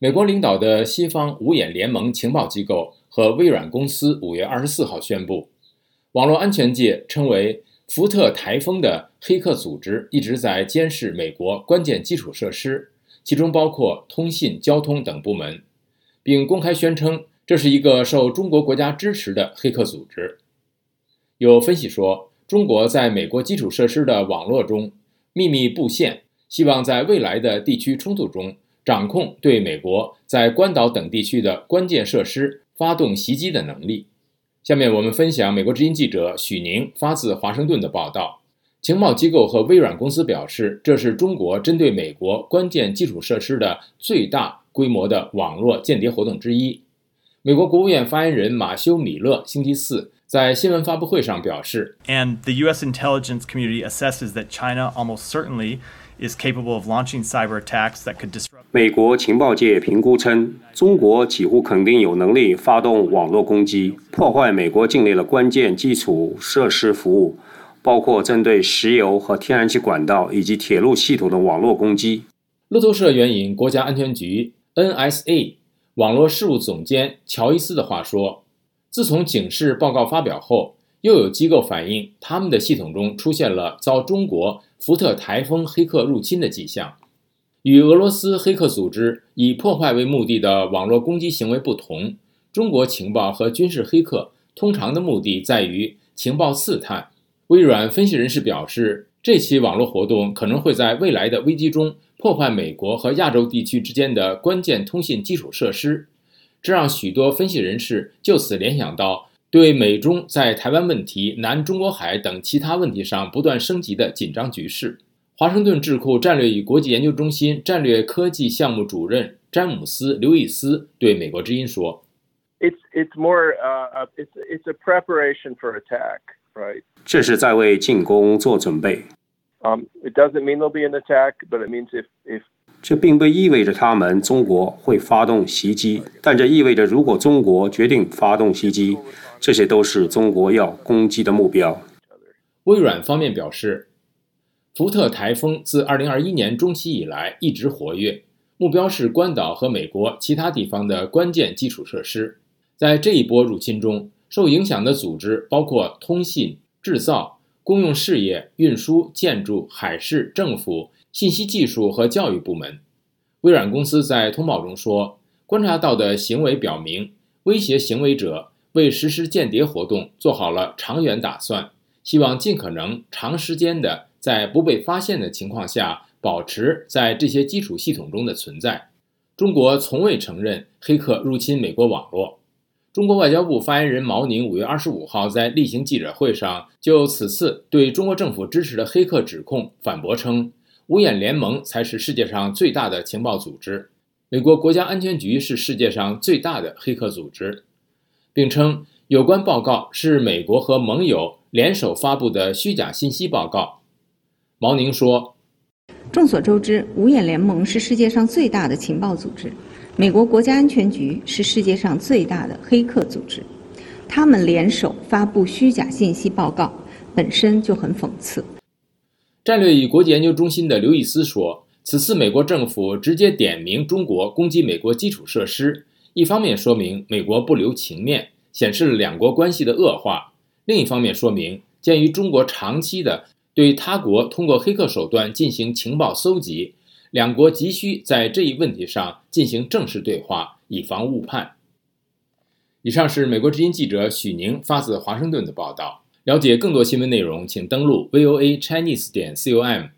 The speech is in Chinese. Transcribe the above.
美国领导的西方五眼联盟情报机构和微软公司五月二十四号宣布，网络安全界称为“福特台风”的黑客组织一直在监视美国关键基础设施，其中包括通信、交通等部门，并公开宣称这是一个受中国国家支持的黑客组织。有分析说，中国在美国基础设施的网络中秘密布线，希望在未来的地区冲突中。掌控对美国在关岛等地区的关键设施发动袭击的能力。下面我们分享美国之音记者许宁发自华盛顿的报道：情报机构和微软公司表示，这是中国针对美国关键基础设施的最大规模的网络间谍活动之一。美国国务院发言人马修·米勒星期四在新闻发布会上表示：“And the U.S. intelligence community assesses that China almost certainly.” is capable of launching cyber attacks that could disrupt. 美国情报界评估称，中国几乎肯定有能力发动网络攻击，破坏美国境内的关键基础设施服务，包括针对石油和天然气管道以及铁路系统的网络攻击。路透社援引国家安全局 （NSA） 网络事务总监乔伊斯的话说：“自从警示报告发表后。”又有机构反映，他们的系统中出现了遭中国福特台风黑客入侵的迹象。与俄罗斯黑客组织以破坏为目的的网络攻击行为不同，中国情报和军事黑客通常的目的在于情报刺探。微软分析人士表示，这起网络活动可能会在未来的危机中破坏美国和亚洲地区之间的关键通信基础设施，这让许多分析人士就此联想到。对美中在台湾问题、南中国海等其他问题上不断升级的紧张局势，华盛顿智库战略与国际研究中心战略科技项目主任詹姆斯·刘易斯对美国之音说：“It's it's more uh it's it's a preparation for attack, right？这是在为进攻做准备。Um, it doesn't mean there'll be an attack, but it means if if 这并不意味着他们中国会发动袭击，但这意味着如果中国决定发动袭击，这些都是中国要攻击的目标。微软方面表示，福特台风自2021年中期以来一直活跃，目标是关岛和美国其他地方的关键基础设施。在这一波入侵中，受影响的组织包括通信、制造、公用事业、运输、建筑、海事、政府。信息技术和教育部门，微软公司在通报中说，观察到的行为表明，威胁行为者为实施间谍活动做好了长远打算，希望尽可能长时间的在不被发现的情况下保持在这些基础系统中的存在。中国从未承认黑客入侵美国网络。中国外交部发言人毛宁五月二十五号在例行记者会上就此次对中国政府支持的黑客指控反驳称。五眼联盟才是世界上最大的情报组织，美国国家安全局是世界上最大的黑客组织，并称有关报告是美国和盟友联手发布的虚假信息报告。毛宁说：“众所周知，五眼联盟是世界上最大的情报组织，美国国家安全局是世界上最大的黑客组织，他们联手发布虚假信息报告，本身就很讽刺。”战略与国际研究中心的刘易斯说：“此次美国政府直接点名中国攻击美国基础设施，一方面说明美国不留情面，显示了两国关系的恶化；另一方面说明，鉴于中国长期的对他国通过黑客手段进行情报搜集，两国急需在这一问题上进行正式对话，以防误判。”以上是美国之音记者许宁发自华盛顿的报道。了解更多新闻内容，请登录 VOA Chinese 点 com。